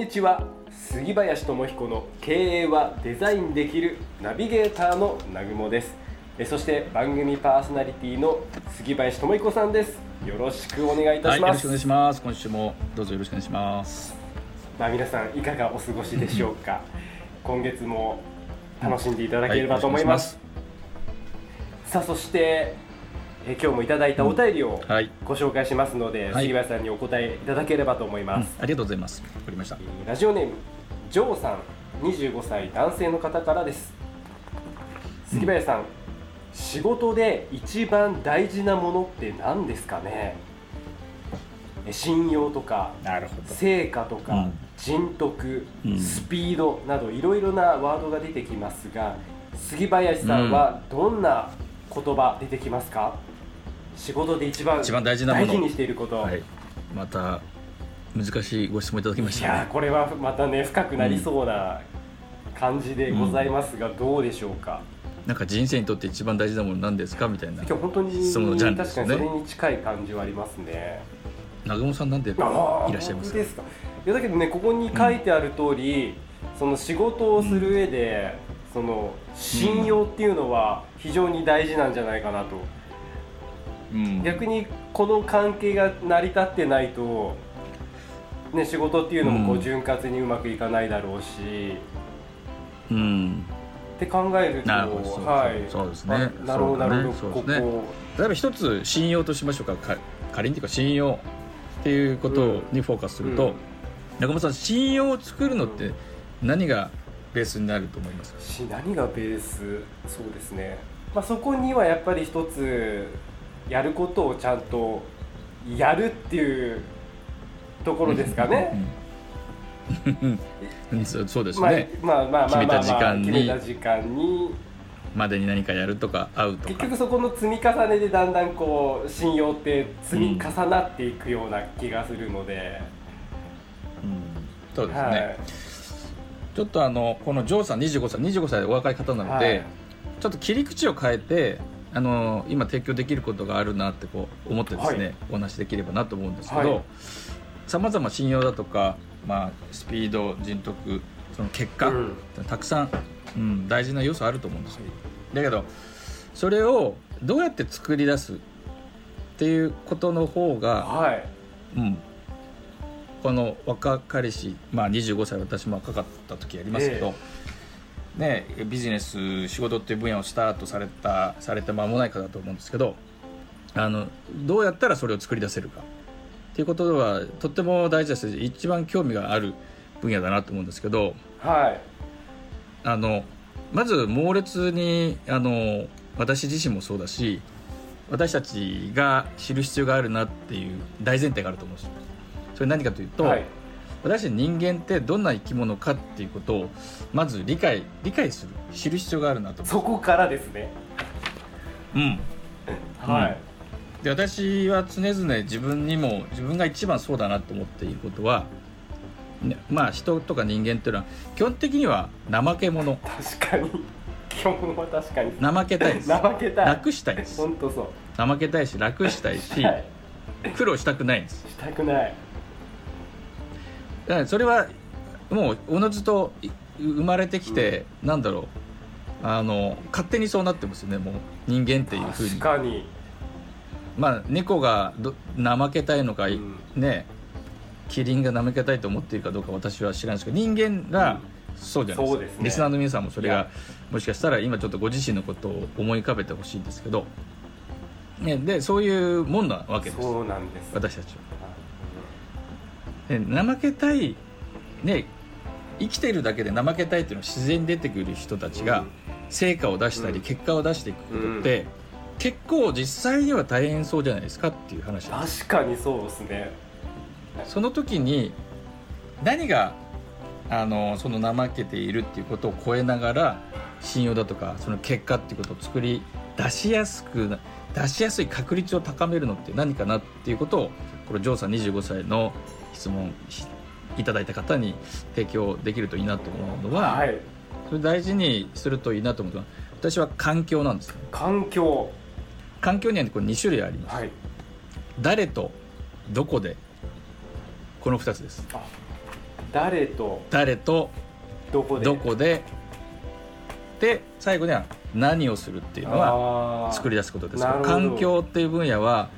にちは。杉林智彦の経営はデザインできるナビゲーターの南雲です。えそして番組パーソナリティの杉林智彦さんです。よろしくお願いいたします、はい、よろしくお願いします。今週もどうぞよろしくお願いします。まあ皆さんいかがお過ごしでしょうか。今月も楽しんでいただければと思います、はい、さあそしてえ今日もいただいたお便りをご紹介しますので、はい、杉林さんにお答えいただければと思います、うん、ありがとうございます。わかりました。ラジオネームジョーさん25歳男性の方からです。杉林さん、うん、仕事で一番大事なものって何ですかね？信用とか成果とか、うん、人徳、スピードなどいろいろなワードが出てきますが杉林さんはどんな言葉出てきますか、仕事で一番一番大事なもの。大事にしていること、はい、また難しいご質問いただきました、ね、いやこれはまたね深くなりそうな感じでございますが、うん、どうでしょうか？なんか人生にとって一番大事なものなんですか？みたいな今日本当にそのジャンル、ね、確かにそれに近い感じはありますね。南雲さんなんでいらっしゃいますか？ですか？いやだけどねここに書いてある通り、うん、その仕事をする上で、うん、その信用っていうのは非常に大事なんじゃないかなと、うん、逆にこの関係が成り立ってないと、ね、仕事っていうのもこう潤滑にうまくいかないだろうし、うん、って考えるとはい。そうですね。なるほどなるほど、ここ。例えば一つ信用としましょうか。か仮にというか信用っていうことにフォーカスすると、うん、中村さん信用を作るのって何がベースになると思いますか？何がベース？そうですね、まあ、そこにはやっぱり一つやることをちゃんとやるっていうところですかね。そうですね、まあ、まあまあまあまあ、決めた時間に。決めた時間に。までに何かやるとか会うとか。結局そこの積み重ねでだんだんこう信用って積み重なっていくような気がするので、うん、うん、そうですね、はい、ちょっとあのこのジョーさん25歳25歳でお若い方なので、はい、ちょっと切り口を変えてあの今提供できることがあるなってこう思ってですね、はい、お話しできればなと思うんですけどさまざま信用だとか、まあ、スピード人徳その結果、うん、たくさん、うん、大事な要素あると思うんですよ。だけどそれをどうやって作り出すっていうことの方が、はい、うん、この若かりし、まあ、25歳私も若かった時やりますけど、えーね、ビジネス仕事っていう分野をスタートされたされて間もないかだと思うんですけどあのどうやったらそれを作り出せるか。っていうことはとっても大事です一番興味がある分野だなと思うんですけど、はい、あのまず猛烈にあの私自身もそうだし私たちが知る必要があるなっていう大前提があると思うんですよ。それ何かというと、はい私人間ってどんな生き物かっていうことをまず理解理解する知る必要があるなとそこからですね。うん。はい、うん、で私は常々自分にも自分が一番そうだなと思っていることは、ね、まあ人とか人間っていうのは基本的には怠け者。確かに。基本は確かに。怠けたいです。怠けたい。楽したいです。本当そう。怠けたいし楽したいし、はい、苦労したくないんです。したくない。だからそれはもうおのずと生まれてきて、うん、なんだろう。あの勝手にそうなってますよねもう人間っていうふうに。確かに。まあ猫がど怠けたいのか、うん、ねキリンが怠けたいと思っているかどうか私は知らないですけど人間がそうじゃないですか、うんすね、リスナーの皆さんもそれがもしかしたら今ちょっとご自身のことを思い浮かべてほしいんですけど、ね、でそういうもんなわけですそうなんです私たちは。怠けたいね生きてるだけで怠けたいっていうのは自然に出てくる人たちが成果を出したり結果を出していくことって、結構実際には大変そうじゃないですかっていう話確かにそうですね。その時に何があのその怠けているっていうことを超えながら信用だとかその結果っていうことを作り出しやすく出しやすい確率を高めるのって何かなっていうことをこれジョーさん25歳の質問いただいた方に提供できるといいなと思うのは、はい、それ大事にするといいなと思うのは私は環境なんです。ね環境。環境にはこれ2種類あります、はい、誰とどこでこの2つです。誰と誰とどこで。どこでで最後には何をするっていうのは作り出すことです。環境っていう分野は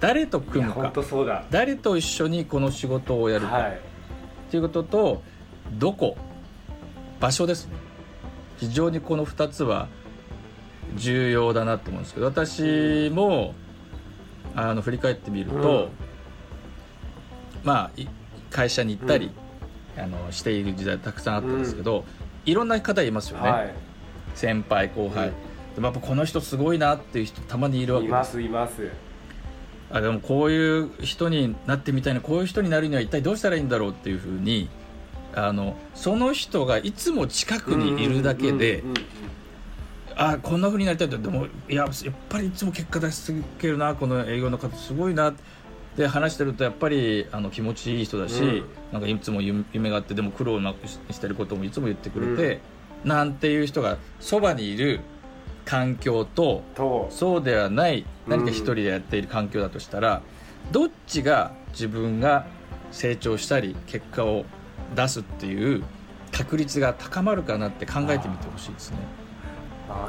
誰と組む本か当そうだ。誰と一緒にこの仕事をやるか。はい。っていうこととどこ？場所ですね。非常にこの2つは重要だなと思うんですけど私もあの振り返ってみると、まあい会社に行ったり、あのしている時代たくさんあったんですけど、いろんな方いますよね、はい。先輩後輩、うん。でもやっぱこの人すごいなっていう人たまにいるわけでいますすいますあでもこういう人になってみたいなこういう人になるには一体どうしたらいいんだろうっていうふうにあのその人がいつも近くにいるだけで、うんうんうんうん。あこんなふうになりたいってでもいややっぱりいつも結果出し続けるなこの営業の方すごいな。って話してるとやっぱりあの気持ちいい人だし、うん。なんかいつも夢夢があってでも苦労なくししてることもいつも言ってくれて、なんていう人がそばにいる環境とと。そうではない何か一人でやっている環境だとしたら、どっちが自分が成長したり結果を出すっていう確率が高まるかなって考えてみてほしいですね。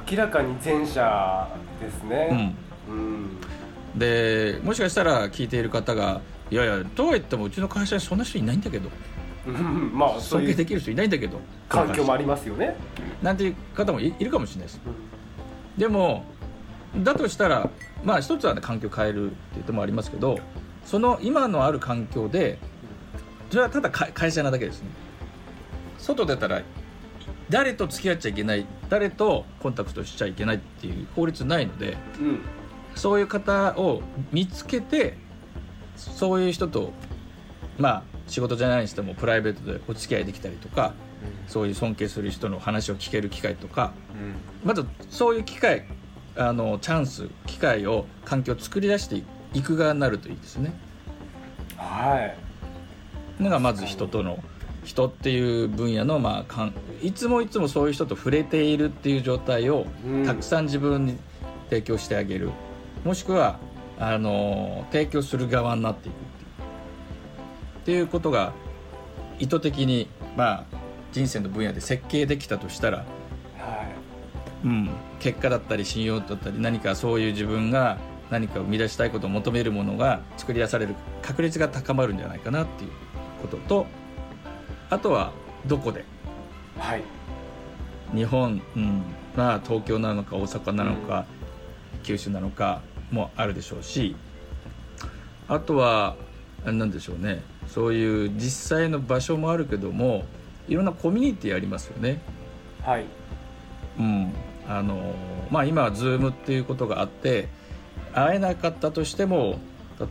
明らかに前者ですね。うん。うん。でもしかしたら聞いている方が「いやいやとは言ってもうちの会社にそんな人いないんだけど。うん。まあ尊敬できる人いないんだけど。環境もありますよね。なんていう方もいいるかもしれないですでもだとしたらまあ一つは、ね、環境を変えるっていう手もありますけどその今のある環境でそれはただか会社なだけですね。外出たら誰と付き合っちゃいけない誰とコンタクトしちゃいけないっていう法律ないのでうん。そういう方を見つけてそういう人とまあ仕事じゃないにしてもプライベートでお付き合いできたりとかそういう尊敬する人の話を聞ける機会とかまずそういう機会あのチャンス機会を環境を作り出していく側になるといいですね。はい。のがまず人との人っていう分野の、まあかん、いつもいつもそういう人と触れているっていう状態をうん。たくさん自分に提供してあげる、もしくはあの提供する側になっていくっていうことが意図的に、まあ、人生の分野で設計できたとしたら、はうん、結果だったり信用だったり何かそういう自分が何か生み出したいことを求めるものが作り出される確率が高まるんじゃないかなっていうこととあとはどこでいはい。日本、うんまあ、東京なのか大阪なのか、九州なのかもあるでしょうしあとは何でしょうねそういう実際の場所もあるけどもいろんなコミュニティありますよね。はい。うん。あのまあ、今は Zoom っていうことがあって会えなかったとしても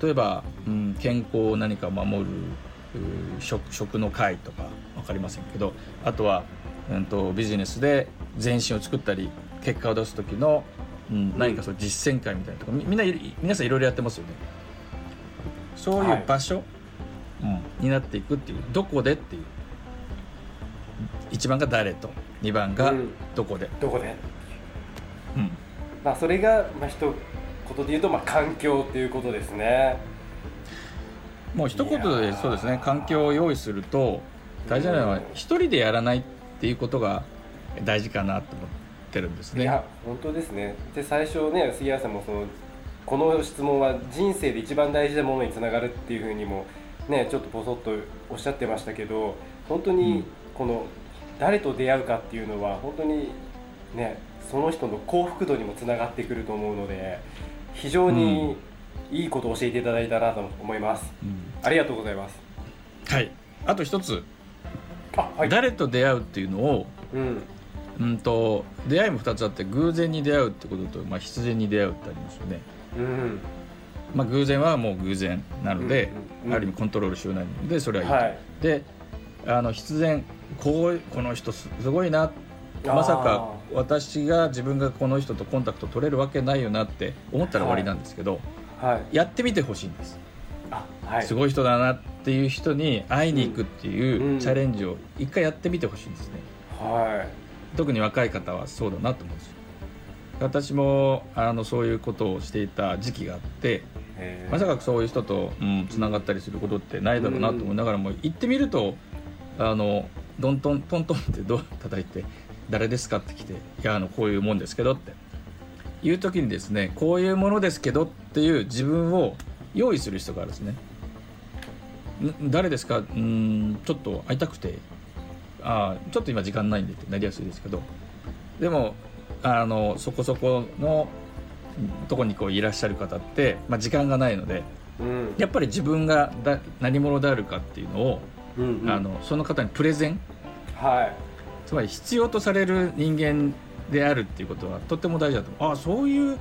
例えば、うん、健康を何か守るう食食の会とか分かりませんけどあとは、うん、とビジネスで前進を作ったり結果を出す時の、うん、何かそう実践会みたいなとかみみんな皆さんいろいろやってますよね。そういう場所、うん、になっていくっていうどこでっていう。1番が誰と。2番がうん。どこで、どこで。うん。まあそれがまあ一言で言うとまあ環境っていうことですね。もう一言でそうですね。環境を用意すると大事なのは一人でやらないっていうことが大事かなと思ってるんですね。いや本当ですね。で最初ね杉谷さんもそのこの質問は人生で一番大事なものにつながるっていうふうにもねちょっとポソッとおっしゃってましたけど本当うにん。この誰と出会うかっていうのは本当にねその人の幸福度にもつながってくると思うので非常にいいことを教えていただいたなと思います。うん。ありがとうございます。はい。あと一つ、あはい。誰と出会うっていうのをうん。うんと出会いも2つあって偶然に出会うってことと、まあ、必然に出会うってありますよね、うんまあ、偶然はもう偶然なので、ある意味コントロールしようないのでそれはい。いと、はいであの必然こうこの人すすごいなまさか私が自分がこの人とコンタクト取れるわけないよなって思ったら終わりなんですけど、はい。やってみてほしいんです、あはい。すごい人だなっていう人に会いに行くっていううん。チャレンジを一回やってみてほしいんですね。はい。特に若い方はそうだなと思うんですよ私もあのそういうことをしていた時期があってまさかそういう人とつな、繋がったりすることってないだろうなと思いながらも行ってみるとあのどんとんトントンってどう叩いて「誰ですか?」って来て「いやあのこういうもんですけど」っていう時にですねこういうものですけどっていう自分を用意する人があるんですね。誰ですか？うんちょっと会いたくてあちょっと今時間ないんでってなりやすいですけどでもあのそこそこのとこにこういらっしゃる方って、まあ、時間がないので、うん、やっぱり自分がだ何者であるかっていうのを、うんうん、あのその方にプレゼン、はい、つまり必要とされる人間であるっていうことはとっても大事だと思う。あそういう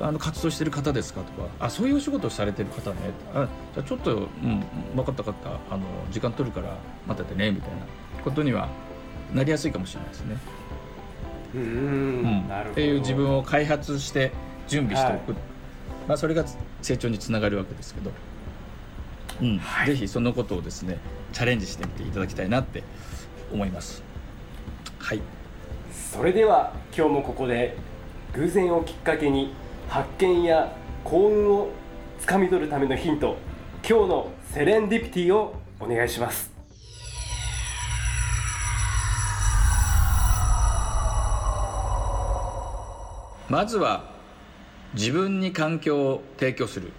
あの活動してる方ですかとかあそういうお仕事をされてる方ね。あじゃあちょっと、うん、分かった分かったあの時間取るから待っててねみたいなことにはなりやすいかもしれないですね。うん、うん、なるほどっていう自分を開発して準備しておく、はい、まあ、それが成長につながるわけですけど、うん。はい、ぜひそのことをですねチャレンジしてみていただきたいなって思います。はい。それでは今日もここで偶然をきっかけに発見や幸運をつかみ取るためのヒント今日のセレンディピティをお願いしますまずは自分に環境を提供する。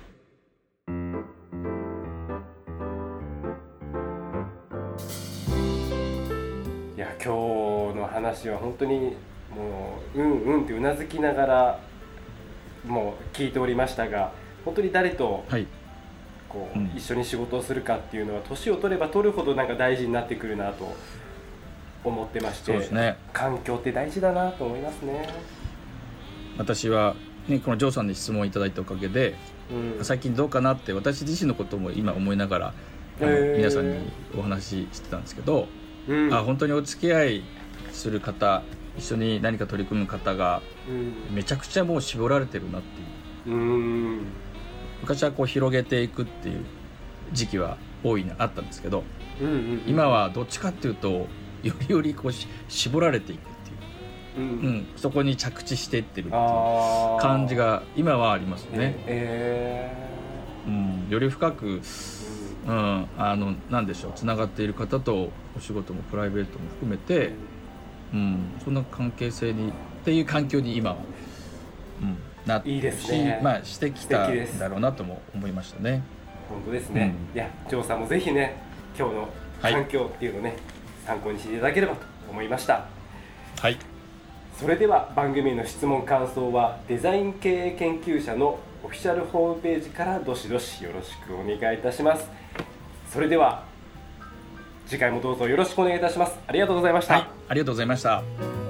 いや今日の話は本当にもううんうんってうなずきながらもう聞いておりましたが本当に誰とこう、一緒に仕事をするかっていうのは年を取れば取るほどなんか大事になってくるなと思ってまして、ね、環境って大事だなと思いますね私は、ね、このジョーさんに質問いただいたおかげで、うん、最近どうかなって私自身のことも今思いながらあの皆さんにお話ししてたんですけど、うん、あ本当にお付き合いする方一緒に何か取り組む方がめちゃくちゃもう絞られてるなっていう、うん、昔はこう広げていくっていう時期は大いにあったんですけど、うんうんうん、今はどっちかっていうとよりよりこう絞られていくう、うん、うん、そこに着地していってるっていう感じが今はありますね。えー、うん、より深くうん、あのなんでしょうつながっている方とお仕事もプライベートも含めて、うん、そんな関係性にっていう環境に今は、うん、なっていいですね、まあ、してきたんだろうなとも思いましたね。本当ですね、うん、いやジョーさんもぜひね今日の環境っていうのをね、はい、参考にしていただければと思いました。はいそれでは番組の質問感想はデザイン経営研究者のオフィシャルホームページからどしどしよろしくお願いいたします。それでは次回もどうぞよろしくお願いいたします。ありがとうございました、はい、ありがとうございました。